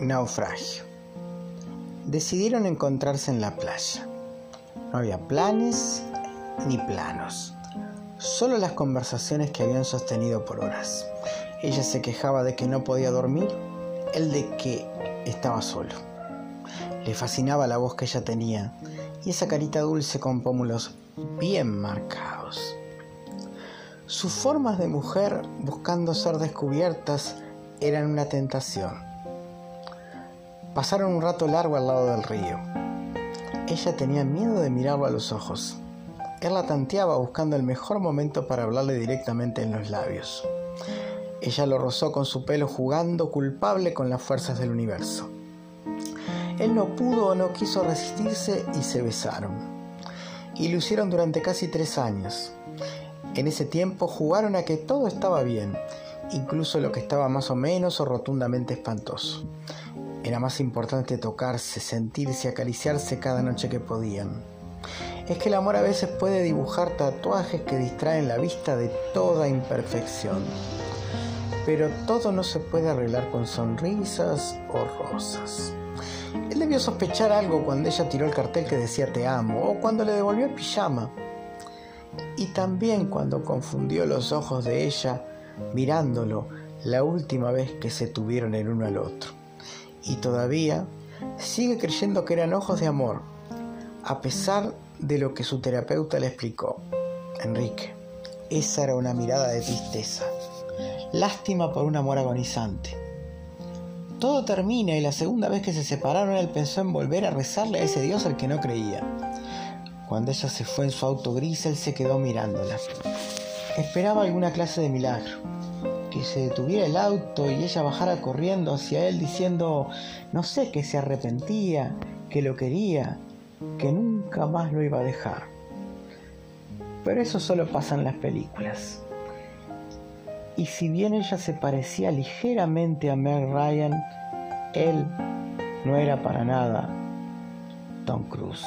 Naufragio. Decidieron encontrarse en la playa. No había planes ni planos, solo las conversaciones que habían sostenido por horas. Ella se quejaba de que no podía dormir, él de que estaba solo. Le fascinaba la voz que ella tenía y esa carita dulce con pómulos bien marcados. Sus formas de mujer buscando ser descubiertas eran una tentación. Pasaron un rato largo al lado del río. Ella tenía miedo de mirarlo a los ojos. Él la tanteaba buscando el mejor momento para hablarle directamente en los labios. Ella lo rozó con su pelo jugando culpable con las fuerzas del universo. Él no pudo o no quiso resistirse y se besaron. Y lo hicieron durante casi tres años. En ese tiempo jugaron a que todo estaba bien, incluso lo que estaba más o menos o rotundamente espantoso. Era más importante tocarse, sentirse, acariciarse cada noche que podían. Es que el amor a veces puede dibujar tatuajes que distraen la vista de toda imperfección. Pero todo no se puede arreglar con sonrisas o rosas. Él debió sospechar algo cuando ella tiró el cartel que decía te amo o cuando le devolvió el pijama. Y también cuando confundió los ojos de ella mirándolo la última vez que se tuvieron el uno al otro. Y todavía sigue creyendo que eran ojos de amor, a pesar de lo que su terapeuta le explicó. Enrique, esa era una mirada de tristeza. Lástima por un amor agonizante. Todo termina y la segunda vez que se separaron él pensó en volver a rezarle a ese Dios al que no creía. Cuando ella se fue en su auto gris, él se quedó mirándola. Esperaba alguna clase de milagro. Que se detuviera el auto y ella bajara corriendo hacia él diciendo, no sé, que se arrepentía, que lo quería, que nunca más lo iba a dejar. Pero eso solo pasa en las películas. Y si bien ella se parecía ligeramente a Meg Ryan, él no era para nada Tom Cruise.